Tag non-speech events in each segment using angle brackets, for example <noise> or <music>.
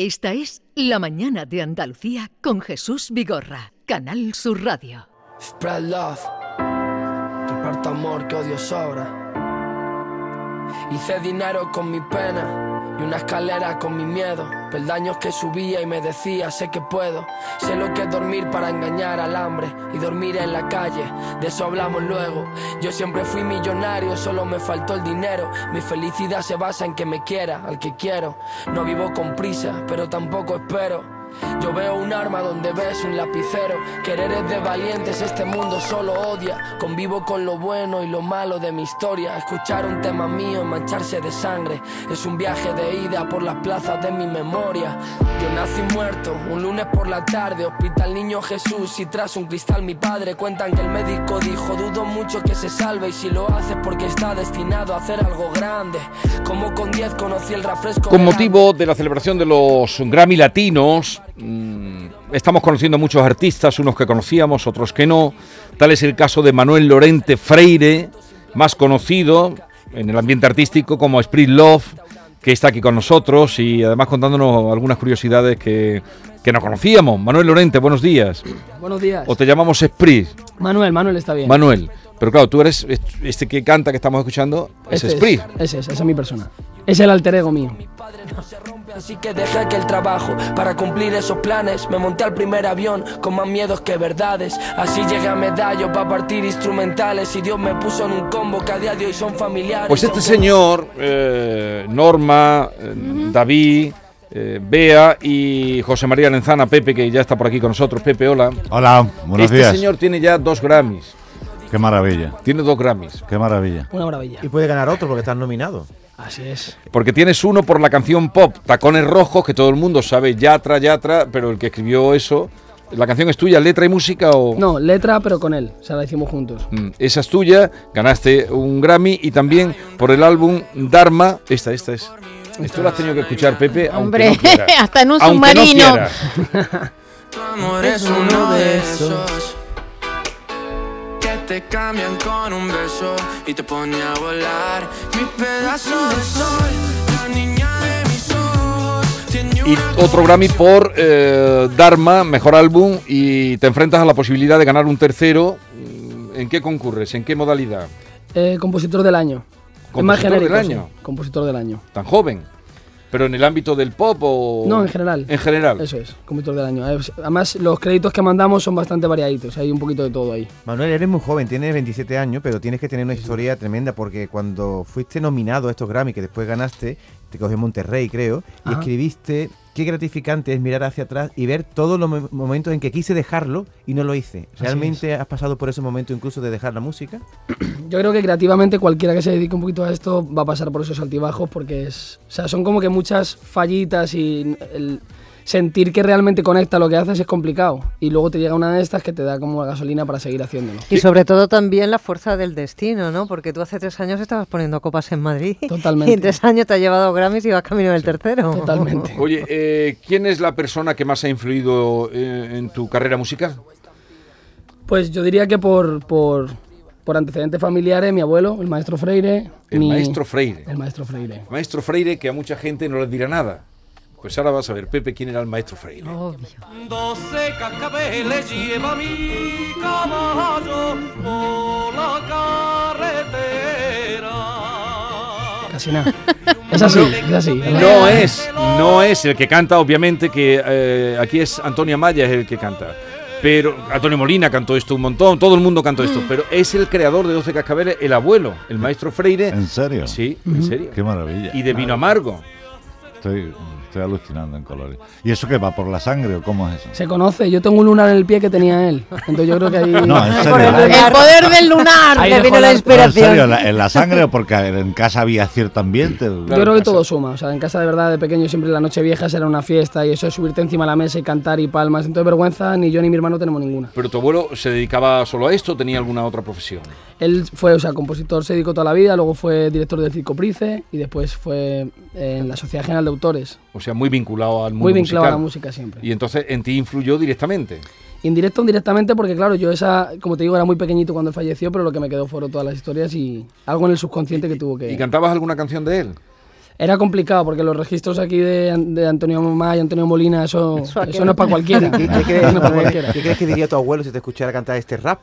Esta es La Mañana de Andalucía con Jesús Vigorra, Canal Sur Radio. Spread love, reparto amor que odio sobra. Hice dinero con mi pena y una escalera con mi miedo. Peldaños que subía y me decía, sé que puedo. Sé lo que es dormir para engañar al hambre y dormir en la calle. De eso hablamos luego. Yo siempre fui millonario, solo me faltó el dinero. Mi felicidad se basa en que me quiera, al que quiero. No vivo con prisa, pero tampoco espero. Yo veo un arma donde ves un lapicero. Querer es de valientes, este mundo solo odia. Convivo con lo bueno y lo malo de mi historia. Escuchar un tema mío mancharse de sangre. Es un viaje de ida por las plazas de mi memoria. Nací muerto, un lunes por la tarde, hospital Niño Jesús. Y tras un cristal mi padre cuentan que el médico dijo: Dudo mucho que se salve. Y si lo hace porque está destinado a hacer algo grande. Como con 10 conocí el refresco. Con motivo de la celebración de los Grammy Latinos, mm, estamos conociendo muchos artistas, unos que conocíamos, otros que no. Tal es el caso de Manuel Lorente Freire, más conocido en el ambiente artístico como Sprit Love, que está aquí con nosotros y además contándonos algunas curiosidades que, que no conocíamos. Manuel Lorente, buenos días. Buenos días. O te llamamos Sprit, Manuel, Manuel está bien. Manuel. Pero claro, tú eres est- este que canta que estamos escuchando, es Este. Ese es, esa es mi persona. Es el alter ego mío. padre no se rompe, así que dejé que el trabajo para cumplir esos planes. Me monté al primer avión con más miedos que verdades. Así llegué a medallo para partir instrumentales. Y Dios me puso en un combo que a día de hoy son familiares. Pues este señor, eh, Norma, eh, David, eh, Bea y José María Lenzana, Pepe, que ya está por aquí con nosotros. Pepe, hola. Hola, buenos este días. señor tiene ya dos Grammys. Qué maravilla, Tiene dos Grammys. qué maravilla. Una maravilla. Y puede ganar otro porque están nominados. Así es. Porque tienes uno por la canción pop, Tacones Rojos, que todo el mundo sabe, Yatra, Yatra, pero el que escribió eso, ¿la canción es tuya, letra y música o...? No, letra, pero con él. O sea, la hicimos juntos. Mm, Esa es tuya, ganaste un Grammy y también por el álbum Dharma. Esta, esta es. Esto lo has tenido que escuchar, Pepe, aunque Hombre, no quiera. <laughs> hasta en un Aunque no submarino. quiera. <laughs> Tu amor es uno de esos te cambian con un beso y te pone a volar. Mi pedazo de sol, la niña de mis ojos. Tiene Y una otro Grammy por eh, Dharma, mejor álbum, y te enfrentas a la posibilidad de ganar un tercero. ¿En qué concurres? ¿En qué modalidad? Eh, compositor del año. Es más ¿Compositor del año? sí. Compositor del año. ¿Tan joven? ¿Pero en el ámbito del pop o...? No, en general. En general. Eso es, compositor del año. Eh, Además, los créditos que mandamos son bastante variaditos. Hay un poquito de todo ahí. Manuel, eres muy joven, tienes 27 años, pero tienes que tener una historia tremenda porque cuando fuiste nominado a estos Grammy, que después ganaste, te cogió Monterrey, creo, y escribiste qué gratificante es mirar hacia atrás y ver todos los mo- momentos en que quise dejarlo y no lo hice. ¿Realmente has pasado por ese momento incluso de dejar la música? Yo creo que creativamente cualquiera que se dedique un poquito a esto va a pasar por esos altibajos porque es, o sea, son como que muchas fallitas y el sentir que realmente conecta lo que haces es complicado y luego te llega una de estas que te da como la gasolina para seguir haciéndolo. Y sobre todo también la fuerza del destino, ¿no? Porque tú hace tres años estabas poniendo copas en Madrid. Totalmente. <laughs> Y en tres años te ha llevado Grammys y vas camino del tercero. Totalmente. <laughs> Oye, eh, ¿quién es la persona que más ha influido eh, en tu carrera musical? Pues yo diría que por, por, por antecedentes familiares, mi abuelo, el maestro Freire. El mi- maestro Freire. El maestro Freire. Maestro Freire, que a mucha gente no les dirá nada. Pues ahora vas a ver, Pepe, quién era el maestro Freire. Obvio. Doce cascabeles lleva mi caballo por la carretera. Casi nada. Es así, es así. No es, no es el que canta, obviamente, que eh, aquí es Antonia Maya es el que canta. Pero Antonio Molina cantó esto un montón, todo el mundo cantó esto, pero es el creador de 12 cascabeles, el abuelo, el maestro Freire. ¿En serio? Sí, en serio. Qué maravilla. Y de vino amargo. Estoy, estoy alucinando en colores. ¿Y eso qué va por la sangre o cómo es eso? Se conoce, yo tengo un lunar en el pie que tenía él. Entonces yo creo que ahí... <laughs> No, en serio. El, el poder del lunar, Ahí vino la ¿Pero en inspiración. serio? ¿La- ¿En la sangre o porque en casa había cierto ambiente? Yo Claro, creo que todo suma. O sea, en casa de verdad, de pequeño, siempre la noche vieja era una fiesta y eso es subirte encima de la mesa y cantar y palmas. Entonces, vergüenza, ni yo ni mi hermano tenemos ninguna. Pero tu abuelo se dedicaba solo a esto o tenía alguna otra profesión. Él fue, o sea, compositor, se dedicó toda la vida, luego fue director del Circo Price y después fue en la Sociedad General de Autores. O sea, muy vinculado al mundo Muy vinculado a la música siempre. Y entonces en ti influyó directamente. Indirecto o indirectamente, porque claro, yo esa, como te digo, era muy pequeñito cuando él falleció, pero lo que me quedó fueron todas las historias y algo en el subconsciente que tuvo que... ¿Y cantabas alguna canción de él? Era complicado porque los registros aquí de, de Antonio Mamá y Antonio Molina, eso, Eso no es para cualquiera. ¿Qué, qué <laughs> Eso crees, no es para cualquiera. qué crees que diría tu abuelo si te escuchara cantar este rap?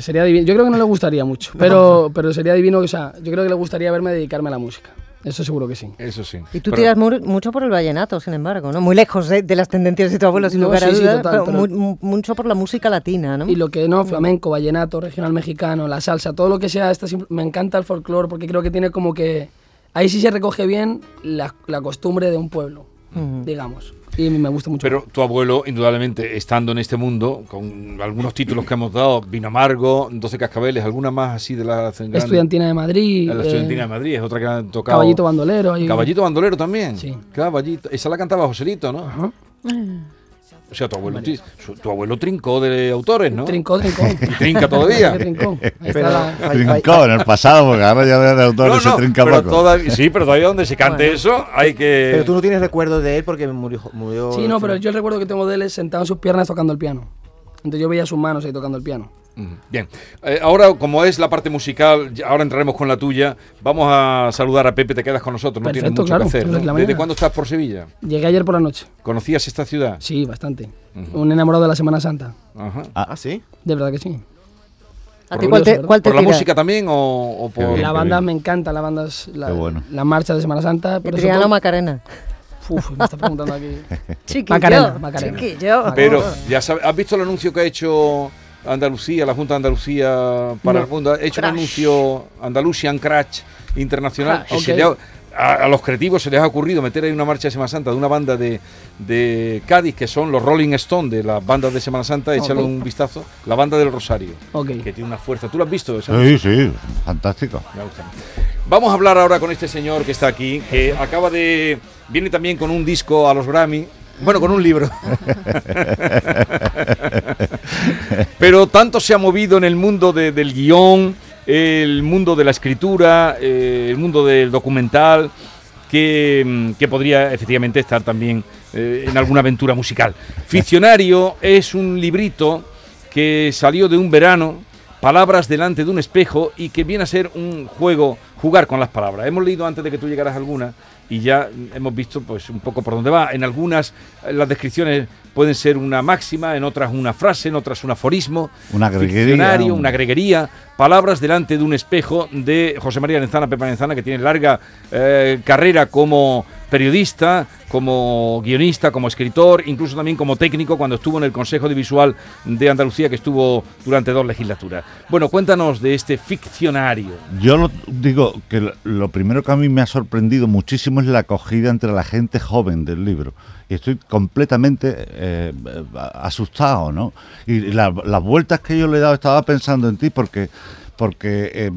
Sería divino. Yo creo que no le gustaría mucho, <laughs> pero, pero sería divino, o sea, yo creo que le gustaría verme dedicarme a la música. Eso seguro que sí. Eso sí. Y tú Pero- tiras mu- mucho por el vallenato, sin embargo, ¿no? Muy lejos de, de las tendencias de tu abuelo, sin No, lugar a sí, sí, dudas, total, pero pero- mu- mu- mucho por la música latina, ¿no? Y lo que no, flamenco, vallenato, regional mexicano, la salsa, todo lo que sea, esta me encanta el folclore porque creo que tiene como que... Ahí sí se recoge bien la, la costumbre de un pueblo, digamos. Y me gusta mucho. Pero tu abuelo, indudablemente, estando en este mundo, con algunos títulos que hemos dado, Vino Amargo, 12 Cascabeles, alguna más así de la? Estudiantina de Madrid. La eh, Estudiantina de Madrid es otra que han tocado. Caballito Bandolero. ahí- Caballito Bandolero también. Sí. Caballito. Esa la cantaba Joselito, ¿no? Ajá. O sea, tu abuelo, su- tu abuelo trincó de autores, ¿no? Trincó, trincó. Y trinca todavía. <laughs> ¿Qué trincó? Pero- la- Trincó en el pasado, porque ahora ya de autor No, se no, trinca pero poco. todavía, sí, pero todavía donde se cante eso hay que... Pero tú no tienes recuerdo de él porque murió. murió Sí, no, pero yo el recuerdo que tengo de él es sentado en sus piernas tocando el piano. Entonces yo veía sus manos ahí tocando el piano. Bien, Eh, ahora como es la parte musical, ahora entraremos con la tuya. Vamos a saludar a Pepe, te quedas con nosotros, no tienes mucho claro, que hacer. ¿Desde cuándo estás por Sevilla? Llegué ayer por la noche. ¿Conocías esta ciudad? Sí, bastante. Un enamorado de la Semana Santa. Ajá. Ah, sí. De verdad que sí. ¿A ti cuál te, cuál te ¿Por la música también o, o por...? bien. La banda me encanta, la banda es la, Qué bueno. la marcha de Semana Santa. ¿Y Pero Triana sobre todo- Macarena? <laughs> Uf, me está preguntando aquí. <laughs> Chiquillo, Macarena, Macarena. chiquillo. Pero, ya sabes, ¿has visto el anuncio que ha hecho Andalucía, la Junta de Andalucía para No. el mundo? Ha hecho Crash. un anuncio Andalusian Crash Internacional. Crash, que se ok. le ha- a, a los creativos se les ha ocurrido meter ahí una marcha de Semana Santa de una banda de, de Cádiz, que son los Rolling Stone de las bandas de Semana Santa. Échale un vistazo. La banda del Rosario, que tiene una fuerza. ¿Tú lo has visto? esa Sí, sí, fantástico. me gusta. Vamos a hablar ahora con este señor que está aquí, que acaba de. Viene también con un disco a los Grammy. Bueno, con un libro. <laughs> Pero tanto se ha movido en el mundo de- del guion, el mundo de la escritura, eh, el mundo del documental, que, mm, que podría efectivamente estar también eh, en alguna aventura musical. Ficcionario es un librito que salió de un verano, palabras delante de un espejo y que viene a ser un juego, jugar con las palabras. Hemos leído antes de que tú llegaras alguna y ya hemos visto pues un poco por dónde va. En algunas las descripciones pueden ser una máxima, en otras una frase, en otras un aforismo, Una un- una greguería, palabras delante de un espejo de José María Lenzana, Pepa Lenzana, que tiene larga eh, carrera como periodista, como guionista, como escritor, incluso también como técnico cuando estuvo en el Consejo de Visual de Andalucía, que estuvo durante dos legislaturas. Bueno, cuéntanos de este ficcionario. Yo lo- digo que lo primero que a mí me ha sorprendido muchísimo es la acogida entre la gente joven del libro. Y estoy completamente eh, asustado, ¿no? Y la- las vueltas que yo le he dado, estaba pensando en ti porque, porque eh,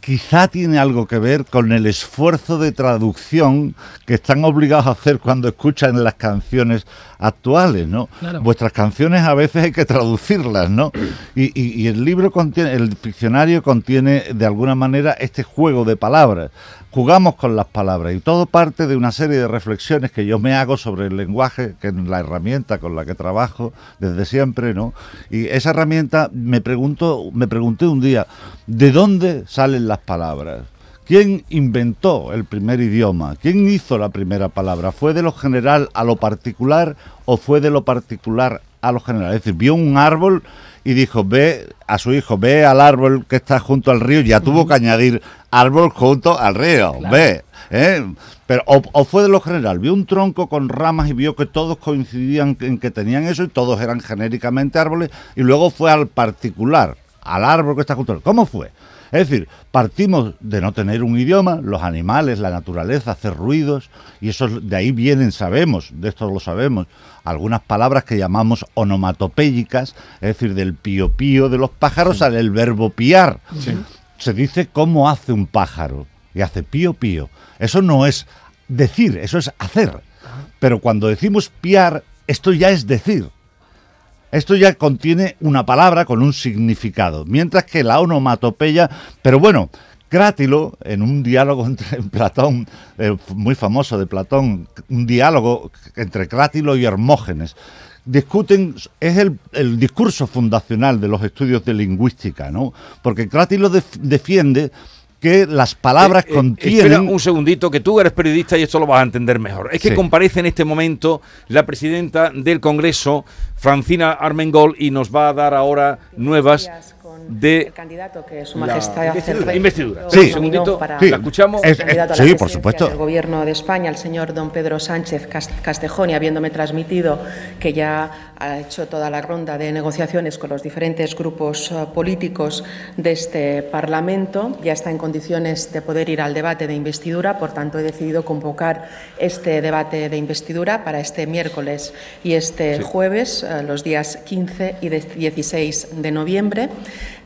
quizá tiene algo que ver con el esfuerzo de traducción que están obligados a hacer cuando escuchan las canciones actuales, ¿no? Claro. Vuestras canciones a veces hay que traducirlas, ¿no? Y, y- y el libro contiene, el diccionario contiene de alguna manera este juego de palabras. Jugamos con las palabras y todo parte de una serie de reflexiones que yo me hago sobre el lenguaje, que es la herramienta con la que trabajo desde siempre, ¿no? Y esa herramienta me pregunto, me pregunté un día, ¿de dónde salen las palabras? ¿Quién inventó el primer idioma? ¿Quién hizo la primera palabra? ¿Fue de lo general a lo particular o fue de lo particular a lo general? Es decir, vio un árbol y dijo, ve a su hijo, ve al árbol que está junto al río, ya tuvo que añadir árbol junto al río, ve. ¿eh? Pero, o, o fue de lo general, vio un tronco con ramas y vio que todos coincidían en que tenían eso y todos eran genéricamente árboles, y luego fue al particular, al árbol que está junto al ¿Cómo fue? Es decir, partimos de no tener un idioma, los animales, la naturaleza, hacer ruidos, y eso es- de ahí vienen, sabemos, de esto lo sabemos, algunas palabras que llamamos onomatopéyicas, es decir, del pío pío de los pájaros sale el verbo piar. Se dice cómo hace un pájaro, y hace pío pío. Eso no es decir, eso es hacer. Pero cuando decimos piar, esto ya es decir. Esto ya contiene una palabra con un significado, mientras que la onomatopeya, pero bueno, Crátilo, en un diálogo <laughs> entre en Platón, eh, muy famoso de Platón, un diálogo entre Crátilo y Hermógenes, discuten, es el, discurso fundacional de los estudios de lingüística, ¿no? Porque Crátilo def- defiende que las palabras Eh, eh, Espera contienen... un segundito, que tú eres periodista y esto lo vas a entender mejor. Es que Sí. comparece en este momento la presidenta del Congreso, Francina Armengol, y nos va a dar ahora nuevas de el candidato que su la majestad hace investidura. Investidura. Sí. Un segundito, para Sí. la escuchamos. Es- candidato a la sí, por supuesto. del gobierno de España, el señor don Pedro Sánchez Cas- Castejón, y habiéndome transmitido que ya ha hecho toda la ronda de negociaciones con los diferentes grupos eh, políticos de este Parlamento, ya está en condiciones de poder ir al debate de investidura, por tanto he decidido convocar este debate de investidura para este miércoles y este jueves, eh, los días 15 y de- 16 de noviembre.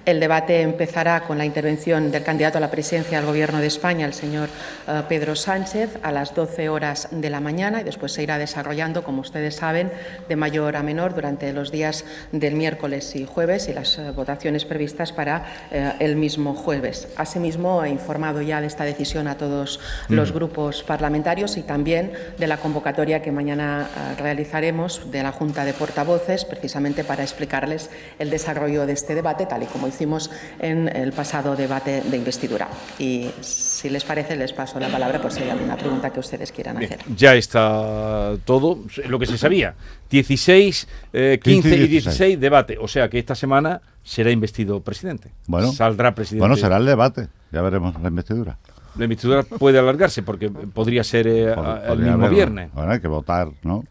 El debate empezará con la intervención del candidato a la presidencia del Gobierno de España, el señor eh, Pedro Sánchez, a las 12 horas de la mañana y después se irá desarrollando, como ustedes saben, de mayor a menor durante los días del miércoles y jueves y las eh, votaciones previstas para eh, el mismo jueves. Asimismo, he informado ya de esta decisión a todos los grupos parlamentarios y también de la convocatoria que mañana realizaremos de la Junta de Portavoces, precisamente para explicarles el desarrollo de este debate, tal y como hicimos en el pasado debate de investidura. Y si les parece, les paso la palabra por si hay alguna pregunta que ustedes quieran Bien, hacer. ya está todo, lo que se sabía. 16, eh, 15 y 16 debate. O sea que esta semana será investido presidente. Bueno, Saldrá presidente. Bueno, será el debate. Ya veremos la investidura. La investidura puede alargarse porque podría ser eh, Pod- el podría mismo haberlo. viernes. Bueno, hay que votar, ¿no?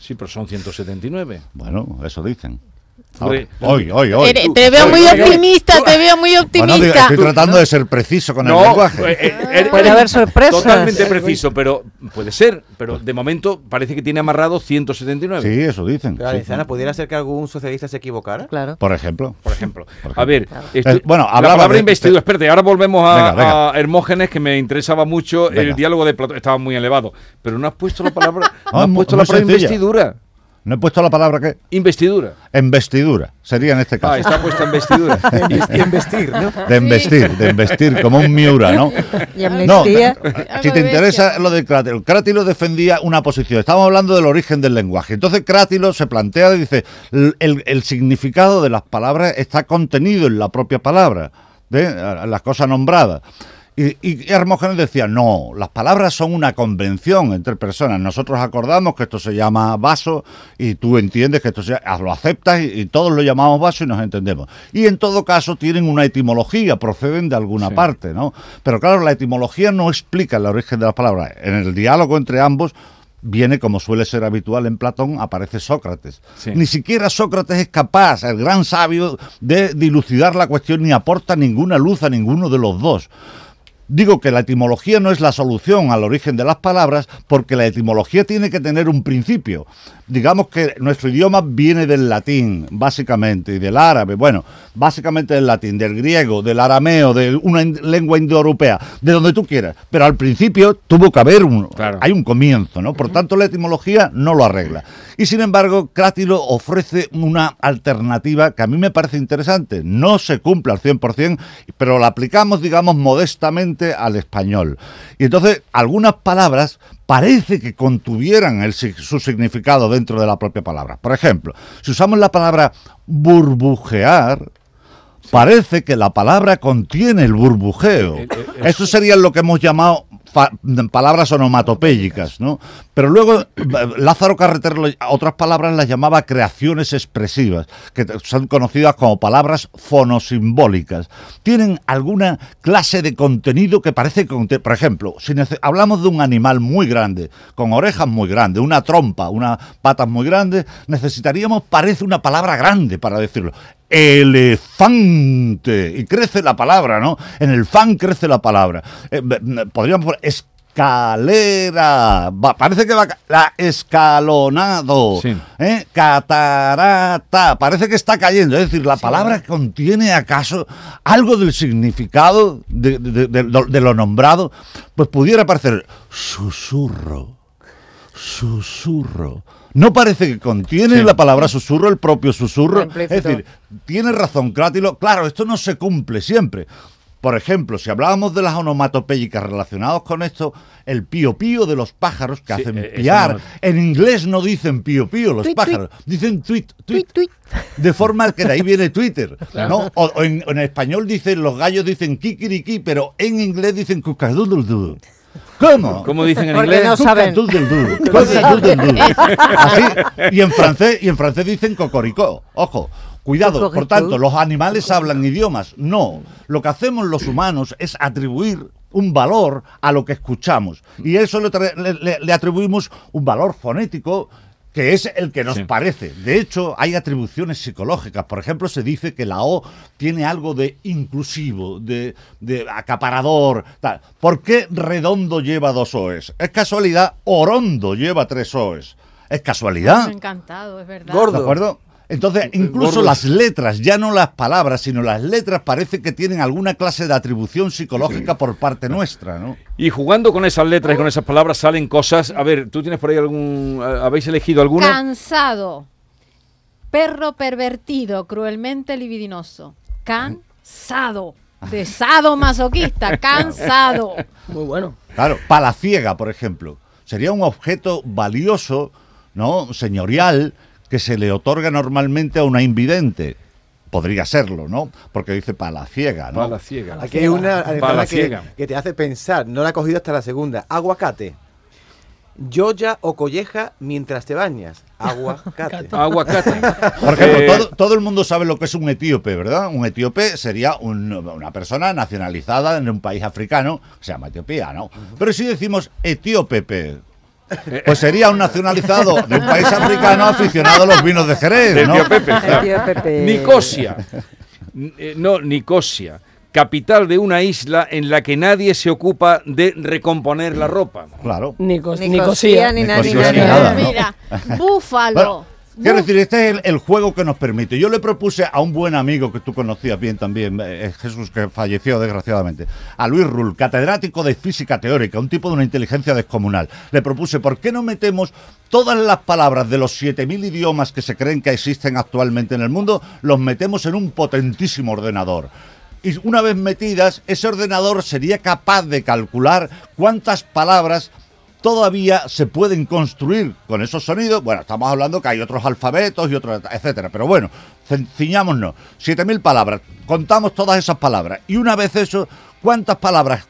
Sí, pero son 179. Bueno, eso dicen. Hoy, hoy, hoy. Te, te veo muy optimista, te veo muy Bueno, optimista. estoy tratando de ser preciso con el No, lenguaje. eh, eh, eh, Puede haber sorpresas. Totalmente preciso, pero puede ser. Pero de momento parece que tiene amarrado 179. Sí, eso dicen. Pero, sí. ¿pudiera ser que algún socialista se equivocara? Claro. Por ejemplo. Por ejemplo. Por A ver, esto- Eh, bueno, la hablaba palabra de- investidura. de- Espérate, ahora volvemos a, Venga, venga. a Hermógenes, que me interesaba mucho. El Venga. diálogo de Platón estaba muy elevado. Pero no has puesto la palabra. <laughs> no Ah, has mu- puesto la palabra sencilla. investidura. No he puesto la palabra que. Investidura. Embestidura. Sería en este caso. Ah, está puesta investidura. Y <laughs> investir, ¿no? De investir, de investir, como un Miura, ¿no? <laughs> Y No, amnistía. si te interesa lo de Crátilo, Crátilo defendía una posición. Estamos hablando del origen del lenguaje. Entonces Crátilo se plantea y dice, el, el- significado de las palabras está contenido en la propia palabra, de las cosas nombradas. Y, y Hermógenes decía, no, las palabras son una convención entre personas. Nosotros acordamos que esto se llama vaso y tú entiendes que esto se, ah, lo aceptas y, y todos lo llamamos vaso y nos entendemos. Y en todo caso tienen una etimología, proceden de alguna Sí. parte, ¿no? Pero claro, la etimología no explica el origen de las palabras. En el diálogo entre ambos viene, como suele ser habitual en Platón, aparece Sócrates. Sí. Ni siquiera Sócrates es capaz, el gran sabio, de dilucidar la cuestión ni aporta ninguna luz a ninguno de los dos. Digo que la etimología no es la solución al origen de las palabras porque la etimología tiene que tener un principio. Digamos que nuestro idioma viene del latín, básicamente, y del árabe, bueno, básicamente del latín, del griego, del arameo, de una in- lengua indoeuropea, de donde tú quieras. Pero al principio tuvo que haber un, Claro. hay un comienzo, ¿no? Por tanto, la etimología no lo arregla. Y sin embargo, Crátilo ofrece una alternativa que a mí me parece interesante. No se cumple al 100%, pero la aplicamos, digamos, modestamente al español. Y entonces, algunas palabras parece que contuvieran el su significado dentro de la propia palabra. Por ejemplo, si usamos la palabra burbujear, Parece que la palabra contiene el burbujeo. Eh, eh, eh, Esto sería lo que hemos llamado palabras onomatopéyicas, ¿no? Pero luego Lázaro Carreter lo- otras palabras las llamaba creaciones expresivas, que son conocidas como palabras fonosimbólicas. Tienen alguna clase de contenido que parece por ejemplo, si hablamos de un animal muy grande, con orejas muy grandes, una trompa, unas patas muy grandes, necesitaríamos parece una palabra grande para decirlo elefante. Y crece la palabra, ¿no? En el fan crece la palabra. Eh, podríamos poner escalera. Va- parece que va la escalonado. Sí. ¿eh? Catarata. Parece que está cayendo. Es decir, la palabra contiene acaso algo del significado de, de- de- de- de lo nombrado. Pues pudiera parecer susurro susurro. No parece que contiene Sí. la palabra susurro el propio susurro. Es decir, tiene razón Crátilo. Claro, esto no se cumple siempre. Por ejemplo, si hablábamos de las onomatopéyicas relacionadas con esto, el pío pío de los pájaros que Sí, hacen eh, piar. no- En inglés no dicen pío pío los Tuit, pájaros, dicen tweet, tweet, De forma que de ahí viene Twitter. <laughs> ¿no? O, o en, en español dicen, los gallos dicen kikiriki, pero en inglés dicen cucadududu. ¿Cómo? ¿Cómo dicen en Porque inglés? no saben. <laughs> Así, y en francés, y en francés dicen cocoricó. Ojo. Cuidado, por tanto, los animales hablan idiomas. No, lo que hacemos los humanos es atribuir un valor a lo que escuchamos. Y eso le- le- le atribuimos un valor fonético que es el que nos Sí. parece. De hecho, hay atribuciones psicológicas. Por ejemplo, se dice que la O tiene algo de inclusivo, de, de acaparador. Tal. ¿Por qué redondo lleva dos O's? ¿Es casualidad? Orondo lleva tres O's. ¿Es casualidad? Encantado, es verdad. ¿De acuerdo? Entonces, incluso Gordo. las letras, ya no las palabras, sino las letras parece que tienen alguna clase de atribución psicológica por parte nuestra, ¿no? Y jugando con esas letras y con esas palabras salen cosas. A ver, ¿tú tienes por ahí algún. ¿Habéis elegido alguna? Cansado. Perro pervertido, cruelmente libidinoso. Cansado. De sado masoquista, <laughs> cansado. Muy bueno. Claro, palaciega, por ejemplo, sería un objeto valioso, ¿no? Señorial, que se le otorga normalmente a una invidente. Podría serlo, ¿no? Porque dice palaciega, ¿no? Bala ciega. Aquí hay una Bala enfermedad ciega. que, que te hace pensar, no la he cogido hasta la segunda. Aguacate. Yoya o colleja mientras te bañas. Aguacate. <laughs> Aguacate. Por ejemplo, Eh, todo, todo el mundo sabe lo que es un etíope, ¿verdad? Un etíope sería un- una persona nacionalizada en un país africano, se llama Etiopía, ¿no? Pero si decimos etíope, pues sería un nacionalizado de un país africano aficionado a los vinos de Jerez, ¿no? Tío Pepe, claro. Tío Pepe. Nicosia. Eh, No, Nicosia. Capital de una isla en la que nadie se ocupa de recomponer la ropa. Claro. Nicos, Ni Nicosía. cosía, ni nada, ni nada. ni nada, ¿no? Mira, búfalo. Bueno, quiero decir, este es el, el juego que nos permite. Yo le propuse a un buen amigo que tú conocías bien también, eh, Jesús, que falleció desgraciadamente, a Luis Rull, catedrático de física teórica, un tipo de una inteligencia descomunal. Le propuse, ¿por qué no metemos todas las palabras de los 7.000 idiomas que se creen que existen actualmente en el mundo, los metemos en un potentísimo ordenador? Y una vez metidas, ese ordenador sería capaz de calcular cuántas palabras todavía se pueden construir con esos sonidos. Bueno, estamos hablando que hay otros alfabetos y otros, etcétera. Pero bueno, ci- ciñámonos. 7.000 palabras. Contamos todas esas palabras. Y una vez eso, ¿cuántas palabras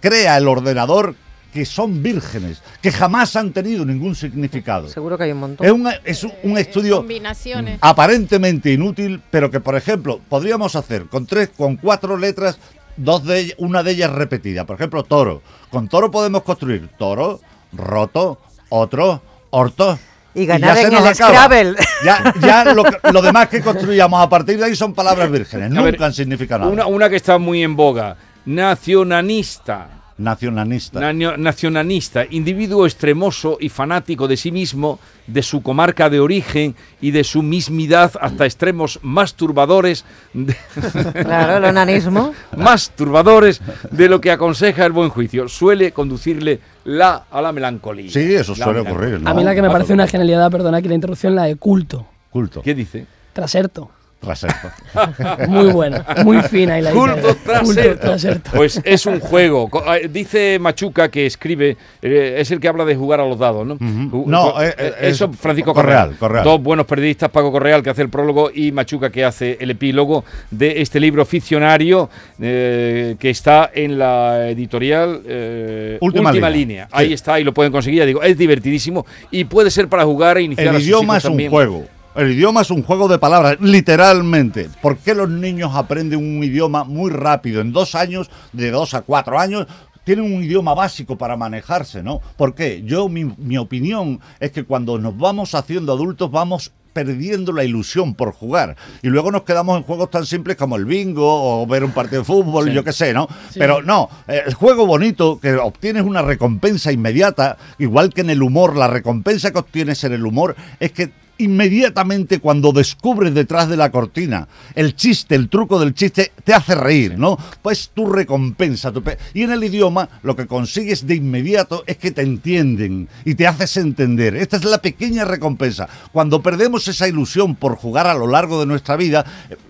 crea el ordenador que son vírgenes, que jamás han tenido ningún significado? Seguro que hay un montón. Es un, es un- un estudio Combinaciones. aparentemente inútil, pero que, por ejemplo, podríamos hacer con tres, con cuatro letras, dos de ellas- una de ellas repetida. Por ejemplo, toro. Con toro podemos construir toro, roto, otro, orto. Y ganar ya se en nos el acaba. Scrabble. Ya, ya <laughs> lo, demás que construyamos a partir de ahí son palabras vírgenes. A ver, Nunca han significado nada. Una, una que está muy en boga. Nacionalista. Nacionalista. Naño- nacionalista, individuo extremoso y fanático de sí mismo, de su comarca de origen y de su mismidad hasta extremos más turbadores, de, <laughs> Claro, el onanismo. <laughs> más turbadores de lo que aconseja el buen juicio. Suele conducirle la a la melancolía. Sí, eso La suele ocurrir. ¿no? A mí la que me parece una genialidad, perdona aquí la interrupción, la de culto. Culto. ¿Qué dice? Traserto. Traserto. <laughs> Muy buena, muy fina. Y la Culto traserto. traserto. Pues es un juego. Eh, Dice Machuca que escribe, eh, es el que habla de jugar a los dados, ¿no? No, eh, eh, eh, eso es Francisco Correal, Correal. Correal. Dos buenos periodistas, Paco Correal que hace el prólogo y Machuca que hace el epílogo de este libro ficcionario eh, que está en la editorial eh, Última Última, Línea. Línea. Ahí está y lo pueden conseguir. Ya digo, es divertidísimo y puede ser para jugar e iniciar El a sus idioma hijos es un también. juego. El idioma es un juego de palabras, literalmente. ¿Por qué los niños aprenden un idioma muy rápido? En dos años, de dos a cuatro años, tienen un idioma básico para manejarse, ¿no? ¿Por qué? Yo, mi, mi opinión es que cuando nos vamos haciendo adultos, vamos perdiendo la ilusión por jugar. Y luego nos quedamos en juegos tan simples como el bingo o ver un partido de fútbol, yo qué sé, ¿no? Pero no, eh, el juego bonito, que obtienes una recompensa inmediata, igual que en el humor, la recompensa que obtienes en el humor es que inmediatamente cuando descubres detrás de la cortina el chiste, el truco del chiste, te hace reír, ¿no? Pues tu recompensa. tu pe- y en el idioma lo que consigues de inmediato es que te entienden y te haces entender. Esta es la pequeña recompensa. Cuando perdemos esa ilusión por jugar a lo largo de nuestra vida,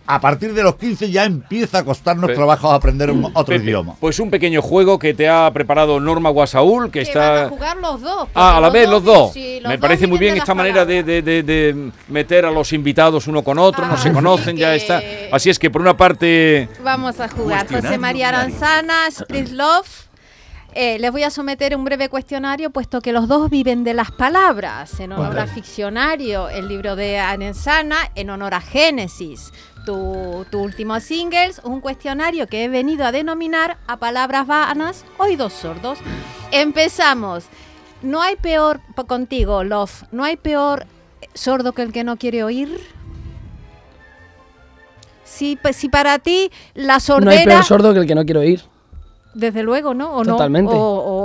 a partir de los 15 ya empieza a costarnos Pe- trabajo aprender un- otro Pepe, idioma. Pues un pequeño juego que te ha preparado Norma Guasaúl, que Que van a está... jugar los dos. Ah, a la vez los dos. sí, los Me dos parece muy bien esta manera de, palabras. de- de- de meter a los invitados uno con otro, no Ah, se sí conocen, ya está. Así es que por una parte... Vamos a jugar. José María. Aranzana, Split Love. Eh, les voy a someter un breve cuestionario, puesto que los dos viven de las palabras. En honor a Ficcionario, el libro de Arenzana, en honor a Génesis, tu, tu último singles, un cuestionario que he venido a denominar a palabras vanas, oídos sordos. Empezamos. No hay peor, contigo, Love, no hay peor sordo que el que no quiere oír. Si, pa- si para ti la No sordera... hay peor sordo que el que no quiero oír. Desde luego, ¿no? ¿O Totalmente. No? O-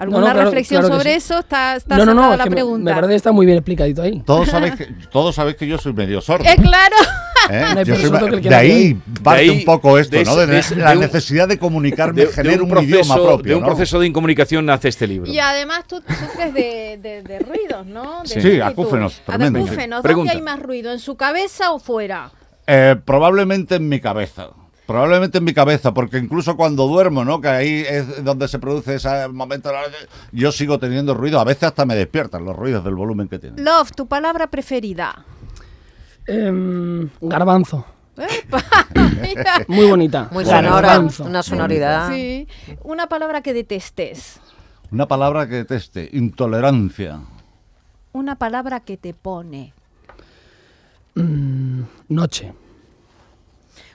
¿Alguna No, no, claro- reflexión claro sobre sí. eso? Está, está No, no, no, es la que me, pregunta. me parece que está muy bien explicadito ahí. Todos <laughs> sabéis que, todos sabéis que yo soy medio sordo. Eh, claro. <laughs> ¿eh? Yo soy que de ahí parte De ahí- un poco esto, de ¿no? De, de la de un- necesidad de comunicarme de- de genera un, proceso, idioma propio. de un ¿no? proceso de incomunicación nace este libro. Y además tú sufres de, de- de ruidos, ¿no? De Sí. Sí, acúfenos, tremendo. Acúfenos. Pregunta. ¿Dónde hay más ruido? ¿En su cabeza o fuera? Eh, probablemente en mi cabeza. Probablemente en mi cabeza, porque incluso cuando duermo, ¿no? Que ahí es donde se produce ese momento, yo sigo teniendo ruido. A veces hasta me despiertan los ruidos del volumen que tiene. Love, tu palabra preferida. Em, garbanzo. <laughs> Muy bonita. Muy Garbanzo. sonora, una sonoridad. Sí. Una palabra que detestes. Una palabra que deteste, intolerancia. Una palabra que te pone. Mm, noche.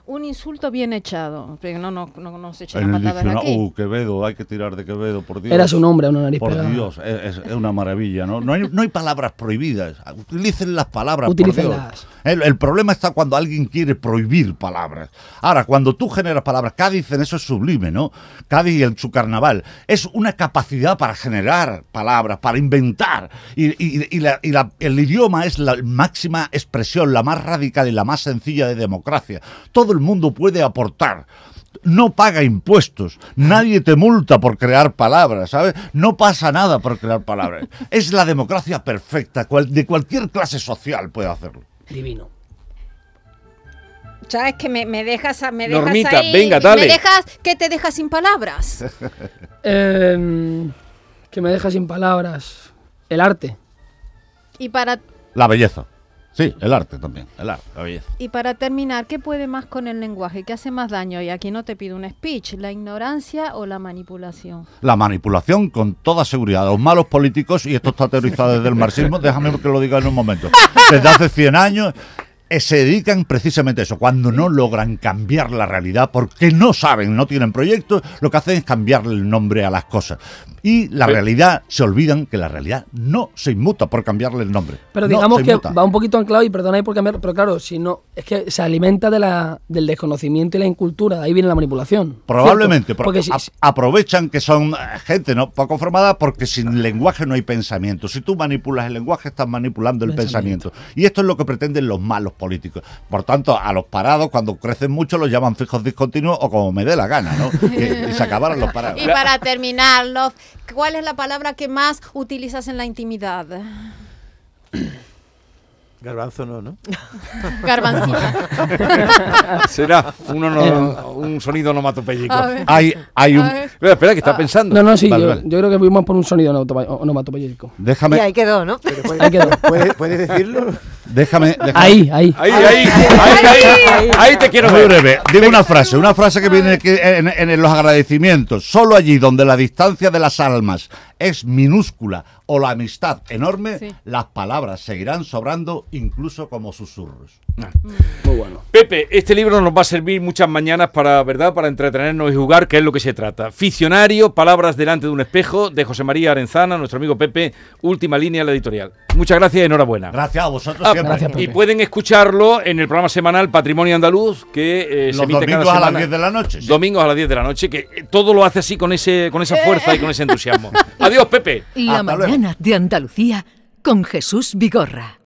Un insulto bien echado. Pero no, no, no, no se echa En la patada aquí. uh, Quevedo, hay que tirar de Quevedo, por Dios. Era su nombre, una nariz Por pegada. Dios, es, es una maravilla, ¿no? No hay, no hay palabras prohibidas. Utilicen las palabras. por Utilícenlas. Dios. El, problema está cuando alguien quiere prohibir palabras. Ahora, cuando tú generas palabras, Cádiz en eso es sublime, ¿no? Cádiz el, su carnaval es una capacidad para generar palabras, para inventar. Y, el idioma es la máxima expresión, la más radical y la más sencilla de democracia. Todo el mundo puede aportar no paga impuestos, nadie te multa por crear palabras, ¿sabes? No pasa nada por crear palabras. Es la democracia perfecta, de cualquier clase social puede hacerlo. Divino. Sabes que me, me dejas, a- me dejas Normita, ahí, venga, dale. Me dejas, que te dejas sin palabras. <laughs> Em, que me deja sin palabras. El arte. Y para, La belleza. Sí, el arte también, el arte, la belleza. y para terminar, ¿qué puede más con el lenguaje? ¿Qué hace más daño? Y aquí no te pido un speech, ¿la ignorancia o la manipulación? La manipulación con toda seguridad. Los malos políticos, y esto está teorizado desde el marxismo, déjame que lo diga en un momento. <laughs> Desde hace 100 años se dedican precisamente a eso. Cuando no logran cambiar la realidad, porque no saben, no tienen proyectos, lo que hacen es cambiarle el nombre a las cosas. Y la realidad, se olvidan que la realidad no se inmuta por cambiarle el nombre. Pero No digamos que inmuta. va un poquito anclado y perdona ahí por cambiar, pero claro, si no, es que se alimenta de la, del desconocimiento y la incultura, de ahí viene la manipulación. Probablemente, porque si, a- aprovechan que son eh, gente no poco formada porque sin lenguaje no hay pensamiento. Si tú manipulas el lenguaje, estás manipulando el Pensamiento. pensamiento. Y esto es lo que pretenden los malos políticos. Por tanto, a los parados, cuando crecen mucho, los llaman fijos discontinuos o como me dé la gana, ¿no? <laughs> y, y se acabaron los parados. Y para terminar, Love, ¿cuál es la palabra que más utilizas en la intimidad? <clears throat> Garbanzo no, ¿no? <laughs> Garbancita. <laughs> Será un, ono- un sonido onomatopéyico. Hay, hay un... Espera, que está pensando. no, no, sí, Vale, yo, vale. yo creo que fuimos por un sonido onomatopéyico. Y Déjame, ahí quedó, ¿no? Ahí quedó. ¿Puedes, puedes decirlo? déjame, déjame- Ahí, ahí. Ahí, ahí, ahí, ahí, ahí te quiero Muy ver. breve. Digo una frase, una frase que viene en los agradecimientos. Solo allí donde la distancia de las almas es minúscula o la amistad enorme, Sí. las palabras seguirán sobrando incluso como susurros. Muy bueno. Pepe, este libro nos va a servir muchas mañanas para, ¿verdad? Para entretenernos y jugar, que es lo que se trata. Ficcionario, palabras delante de un espejo, de José María Arenzana, nuestro amigo Pepe, última línea de la editorial. Muchas gracias y enhorabuena. Gracias a vosotros Ah, siempre. gracias, y pueden escucharlo en el programa semanal Patrimonio Andaluz, que eh, se Los emite cada domingos a las semana. 10 de la noche. sí. Domingos a las 10 de la noche, que eh, todo lo hace así con ese con esa fuerza y con ese entusiasmo. <laughs> Adiós, Pepe. La Hasta luego. mañana de Andalucía con Jesús Vigorra.